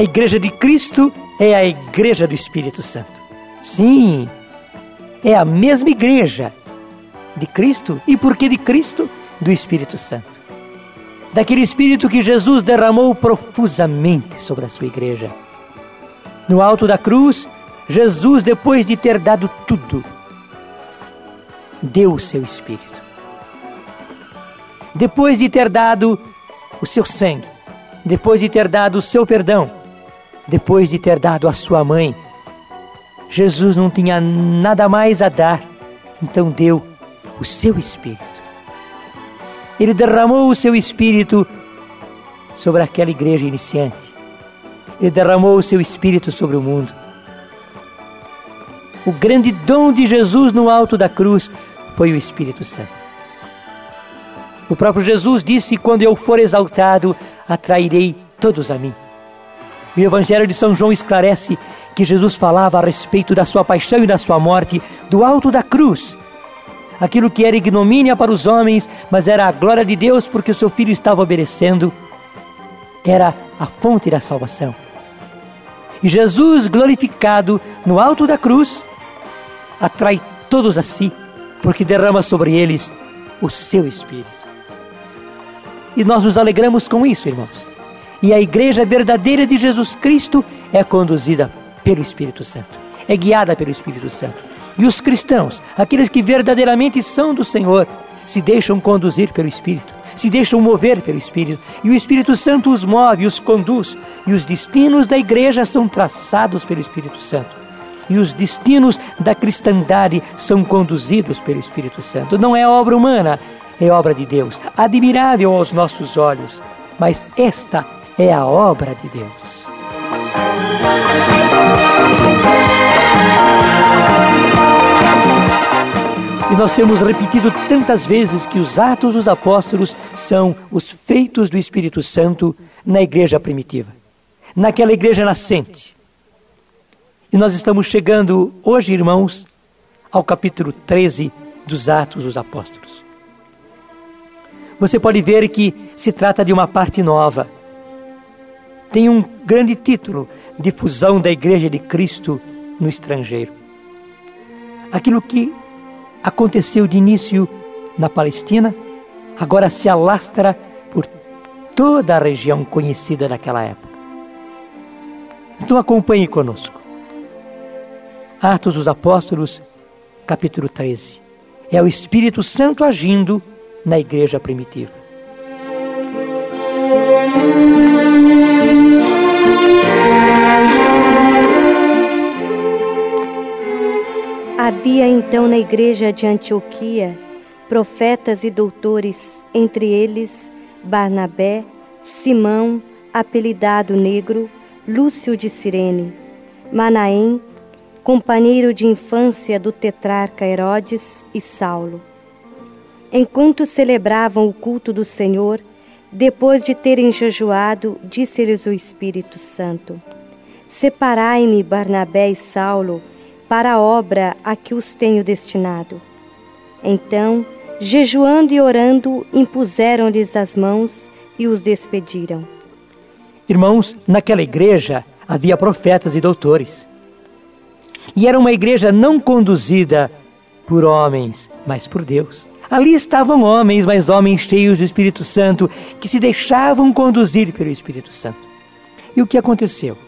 A igreja de Cristo é a igreja do Espírito Santo. Sim, é a mesma igreja de Cristo e porque de Cristo, do Espírito Santo. Daquele Espírito que Jesus derramou profusamente sobre a sua igreja. No alto da cruz, Jesus, depois de ter dado tudo, deu o seu Espírito. Depois de ter dado o seu sangue, depois de ter dado o seu perdão, depois de ter dado a sua mãe, Jesus não tinha nada mais a dar, então deu o seu Espírito. Ele derramou o seu Espírito sobre aquela igreja iniciante. Ele derramou o seu Espírito sobre o mundo. O grande dom de Jesus no alto da cruz foi o Espírito Santo. O próprio Jesus disse: Quando eu for exaltado, atrairei todos a mim. O Evangelho de São João esclarece que Jesus falava a respeito da sua paixão e da sua morte do alto da cruz. Aquilo que era ignomínia para os homens, mas era a glória de Deus porque o seu filho estava obedecendo, era a fonte da salvação. E Jesus, glorificado no alto da cruz, atrai todos a si, porque derrama sobre eles o seu Espírito. E nós nos alegramos com isso, irmãos. E a igreja verdadeira de Jesus Cristo é conduzida pelo Espírito Santo, é guiada pelo Espírito Santo. E os cristãos, aqueles que verdadeiramente são do Senhor, se deixam conduzir pelo Espírito, se deixam mover pelo Espírito, e o Espírito Santo os move, os conduz, e os destinos da igreja são traçados pelo Espírito Santo. E os destinos da cristandade são conduzidos pelo Espírito Santo. Não é obra humana, é obra de Deus, admirável aos nossos olhos, mas esta é a obra de Deus. E nós temos repetido tantas vezes que os atos dos apóstolos são os feitos do Espírito Santo na igreja primitiva, naquela igreja nascente. E nós estamos chegando hoje, irmãos, ao capítulo 13 dos Atos dos Apóstolos. Você pode ver que se trata de uma parte nova. Tem um grande título: Difusão da Igreja de Cristo no estrangeiro. Aquilo que aconteceu de início na Palestina, agora se alastra por toda a região conhecida daquela época. Então acompanhe conosco. Atos dos Apóstolos, capítulo 13. É o Espírito Santo agindo na igreja primitiva. Havia então na igreja de Antioquia profetas e doutores, entre eles Barnabé, Simão, apelidado Negro, Lúcio de Cirene, Manaém, companheiro de infância do tetrarca Herodes e Saulo. Enquanto celebravam o culto do Senhor, depois de terem jejuado, disse-lhes o Espírito Santo: Separai-me, Barnabé e Saulo, para a obra a que os tenho destinado. Então, jejuando e orando, impuseram-lhes as mãos e os despediram. Irmãos, naquela igreja havia profetas e doutores. E era uma igreja não conduzida por homens, mas por Deus. Ali estavam homens, mas homens cheios do Espírito Santo, que se deixavam conduzir pelo Espírito Santo. E o que aconteceu?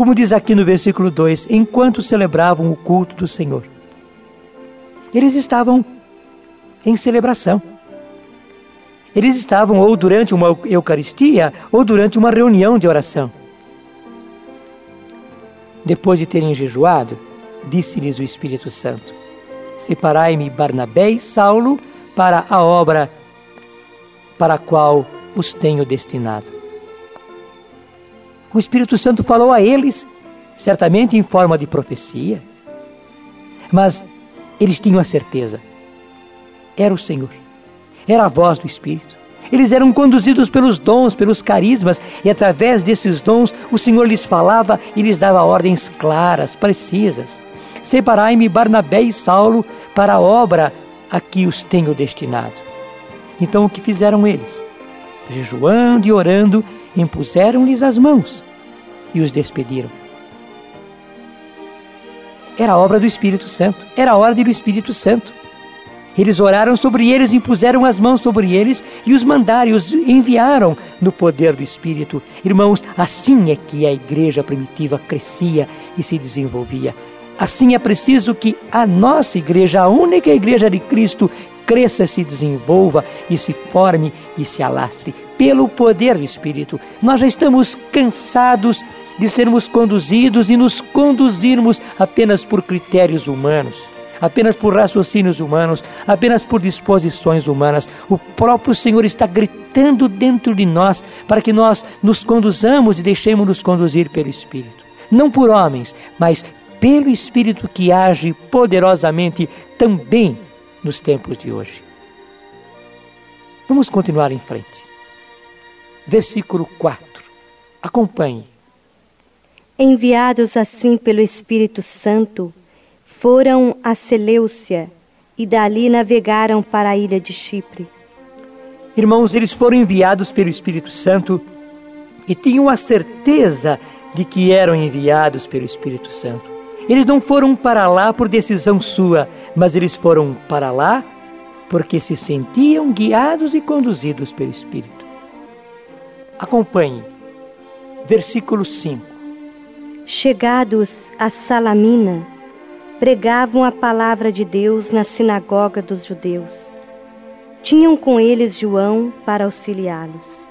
Como diz aqui no versículo 2, enquanto celebravam o culto do Senhor, eles estavam em celebração. Eles estavam ou durante uma Eucaristia ou durante uma reunião de oração. Depois de terem jejuado, disse-lhes o Espírito Santo: Separai-me Barnabé e Saulo para a obra para a qual os tenho destinado. O Espírito Santo falou a eles, certamente em forma de profecia, mas eles tinham a certeza: era o Senhor, era a voz do Espírito. Eles eram conduzidos pelos dons, pelos carismas, e através desses dons o Senhor lhes falava e lhes dava ordens claras, precisas. Separai-me Barnabé e Saulo para a obra a que os tenho destinado. Então o que fizeram eles? Jejuando e orando, impuseram-lhes as mãos e os despediram. Era obra do Espírito Santo, era a ordem do Espírito Santo. Eles oraram sobre eles, impuseram as mãos sobre eles e os mandaram, e os enviaram no poder do Espírito. Irmãos, assim é que a igreja primitiva crescia e se desenvolvia. Assim é preciso que a nossa igreja, a única igreja de Cristo, cresça, se desenvolva e se forme e se alastre pelo poder do Espírito. Nós já estamos cansados de sermos conduzidos e nos conduzirmos apenas por critérios humanos apenas por raciocínios humanos, apenas por disposições humanas. O próprio Senhor está gritando dentro de nós para que nós nos conduzamos e deixemos-nos conduzir pelo Espírito. Não por homens, mas pelo Espírito que age poderosamente também nos tempos de hoje. Vamos continuar em frente. Versículo 4. Acompanhe. Enviados assim pelo Espírito Santo, foram a Seleucia e dali navegaram para a ilha de Chipre. Irmãos, eles foram enviados pelo Espírito Santo e tinham a certeza de que eram enviados pelo Espírito Santo. Eles não foram para lá por decisão sua, mas eles foram para lá porque se sentiam guiados e conduzidos pelo Espírito. Acompanhe, versículo 5. Chegados a Salamina, pregavam a palavra de Deus na sinagoga dos judeus. Tinham com eles João para auxiliá-los.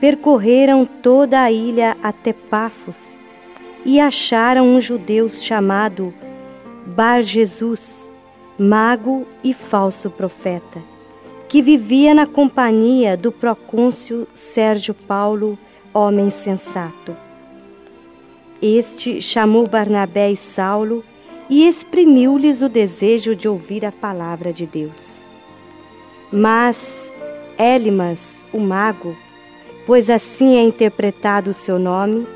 Percorreram toda a ilha até Pafos e acharam um judeu chamado Bar Jesus, mago e falso profeta, que vivia na companhia do procônsul Sérgio Paulo, homem sensato. Este chamou Barnabé e Saulo e exprimiu-lhes o desejo de ouvir a palavra de Deus. Mas Elimas, o mago, pois assim é interpretado o seu nome,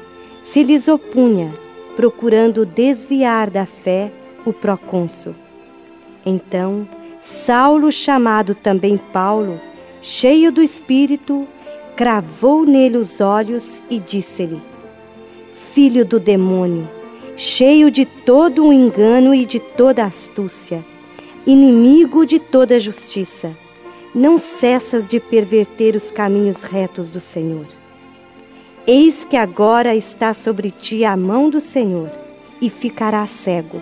se lhes opunha, procurando desviar da fé o procônsul. Então, Saulo, chamado também Paulo, cheio do Espírito, cravou nele os olhos e disse-lhe: Filho do demônio, cheio de todo o engano e de toda astúcia, inimigo de toda justiça, não cessas de perverter os caminhos retos do Senhor. Eis que agora está sobre ti a mão do Senhor, e ficarás cego.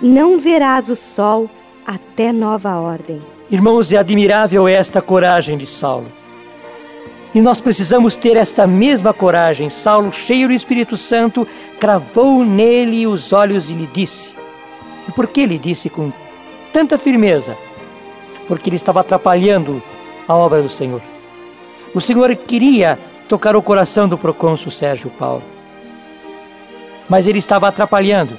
Não verás o sol até nova ordem. Irmãos, é admirável esta coragem de Saulo e nós precisamos ter esta mesma coragem. Saulo, cheio do Espírito Santo, cravou nele os olhos e lhe disse. E por que lhe disse com tanta firmeza? Porque ele estava atrapalhando a obra do Senhor. O Senhor queria tocar o coração do procônsul Sérgio Paulo. Mas ele estava atrapalhando.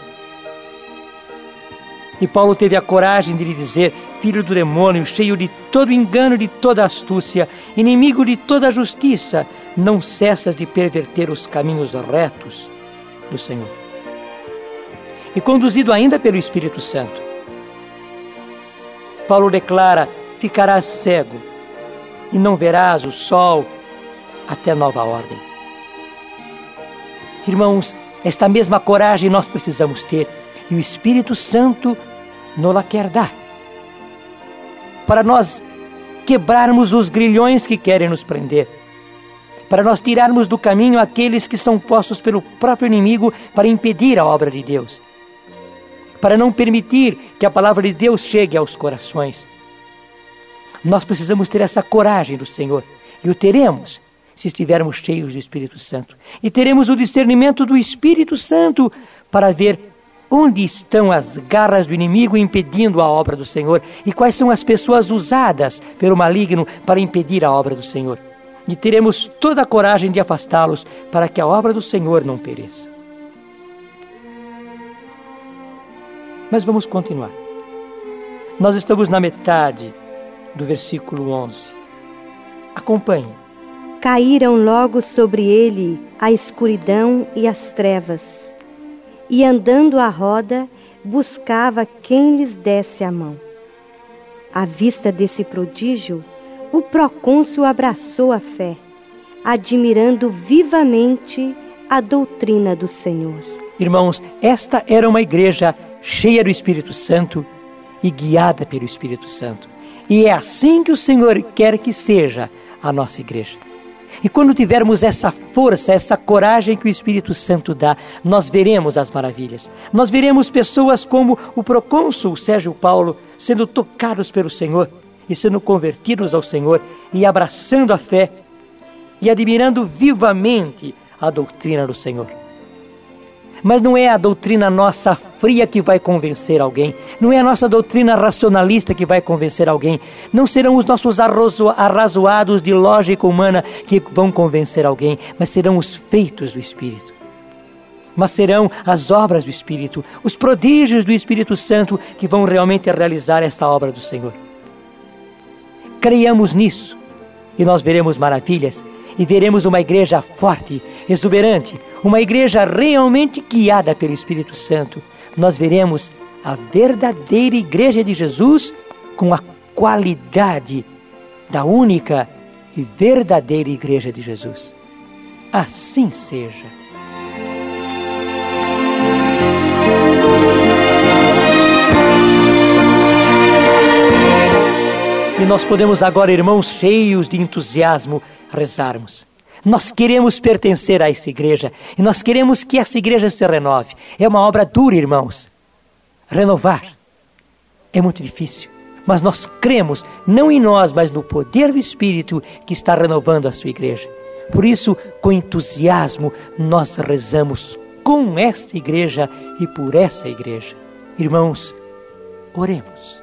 E Paulo teve a coragem de lhe dizer: Filho do demônio, cheio de todo engano, de toda astúcia, inimigo de toda justiça, não cessas de perverter os caminhos retos do Senhor. E conduzido ainda pelo Espírito Santo, Paulo declara: Ficarás cego e não verás o sol até nova ordem. Irmãos, esta mesma coragem nós precisamos ter e o Espírito Santo nos quer dar. Para nós quebrarmos os grilhões que querem nos prender. Para nós tirarmos do caminho aqueles que são postos pelo próprio inimigo para impedir a obra de Deus. Para não permitir que a palavra de Deus chegue aos corações. Nós precisamos ter essa coragem do Senhor. E o teremos se estivermos cheios do Espírito Santo. E teremos o discernimento do Espírito Santo para ver Onde estão as garras do inimigo impedindo a obra do Senhor? E quais são as pessoas usadas pelo maligno para impedir a obra do Senhor? E teremos toda a coragem de afastá-los para que a obra do Senhor não pereça. Mas vamos continuar. Nós estamos na metade do versículo 11. Acompanhe. Caíram logo sobre ele a escuridão e as trevas e andando à roda, buscava quem lhes desse a mão. À vista desse prodígio, o procônsul abraçou a fé, admirando vivamente a doutrina do Senhor. Irmãos, esta era uma igreja cheia do Espírito Santo e guiada pelo Espírito Santo. E é assim que o Senhor quer que seja a nossa igreja. E quando tivermos essa força, essa coragem que o Espírito Santo dá, nós veremos as maravilhas. Nós veremos pessoas como o procônsul Sérgio Paulo sendo tocados pelo Senhor e sendo convertidos ao Senhor e abraçando a fé e admirando vivamente a doutrina do Senhor. Mas não é a doutrina nossa fria que vai convencer alguém, não é a nossa doutrina racionalista que vai convencer alguém, não serão os nossos arrazoados de lógica humana que vão convencer alguém, mas serão os feitos do Espírito. Mas serão as obras do Espírito, os prodígios do Espírito Santo que vão realmente realizar esta obra do Senhor. Creiamos nisso e nós veremos maravilhas e veremos uma igreja forte, exuberante, uma igreja realmente guiada pelo Espírito Santo. Nós veremos a verdadeira igreja de Jesus com a qualidade da única e verdadeira igreja de Jesus. Assim seja. E nós podemos agora, irmãos, cheios de entusiasmo, rezarmos. Nós queremos pertencer a essa igreja e nós queremos que essa igreja se renove. É uma obra dura, irmãos. Renovar é muito difícil, mas nós cremos não em nós, mas no poder do Espírito que está renovando a sua igreja. Por isso, com entusiasmo, nós rezamos com esta igreja e por essa igreja. Irmãos, oremos.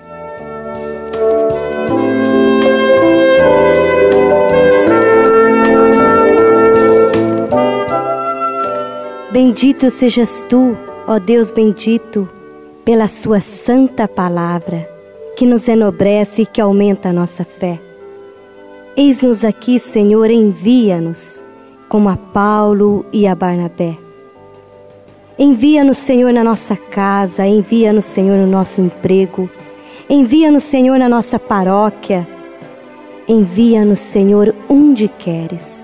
Bendito sejas tu, ó Deus bendito, pela Sua santa palavra, que nos enobrece e que aumenta a nossa fé. Eis-nos aqui, Senhor, envia-nos, como a Paulo e a Barnabé. Envia-nos, Senhor, na nossa casa, envia-nos, Senhor, no nosso emprego, envia-nos, Senhor, na nossa paróquia, envia-nos, Senhor, onde queres.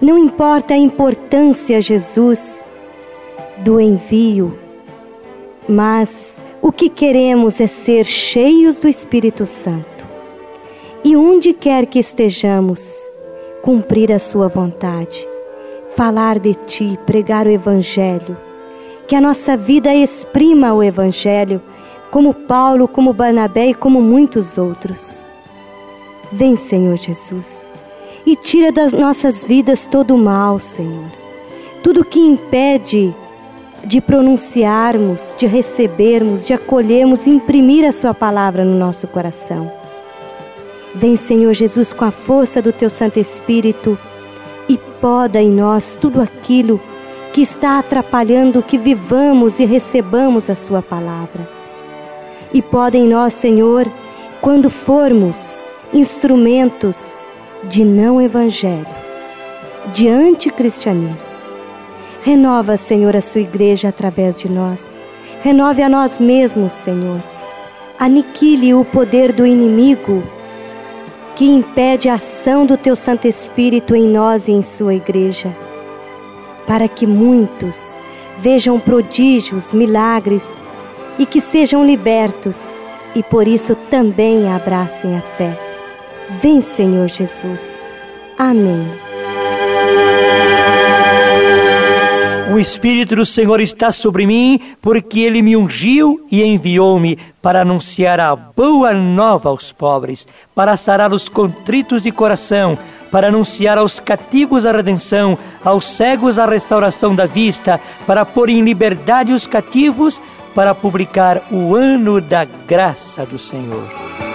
Não importa a importância, Jesus, do envio, mas o que queremos é ser cheios do Espírito Santo. E onde quer que estejamos, cumprir a Sua vontade, falar de Ti, pregar o Evangelho, que a nossa vida exprima o Evangelho, como Paulo, como Barnabé e como muitos outros. Vem, Senhor Jesus e tira das nossas vidas todo o mal, Senhor. Tudo que impede de pronunciarmos, de recebermos, de acolhermos imprimir a Sua palavra no nosso coração. Vem, Senhor Jesus, com a força do Teu Santo Espírito e poda em nós tudo aquilo que está atrapalhando que vivamos e recebamos a Sua palavra. E poda em nós, Senhor, quando formos instrumentos de não evangelho, de anticristianismo. Renova, Senhor, a sua igreja através de nós. Renove a nós mesmos, Senhor. Aniquile o poder do inimigo que impede a ação do teu Santo Espírito em nós e em sua igreja, para que muitos vejam prodígios, milagres e que sejam libertos e por isso também abracem a fé. Vem, Senhor Jesus. Amém. O Espírito do Senhor está sobre mim, porque ele me ungiu e enviou-me para anunciar a boa nova aos pobres, para sarar os contritos de coração, para anunciar aos cativos a redenção, aos cegos a restauração da vista, para pôr em liberdade os cativos, para publicar o ano da graça do Senhor.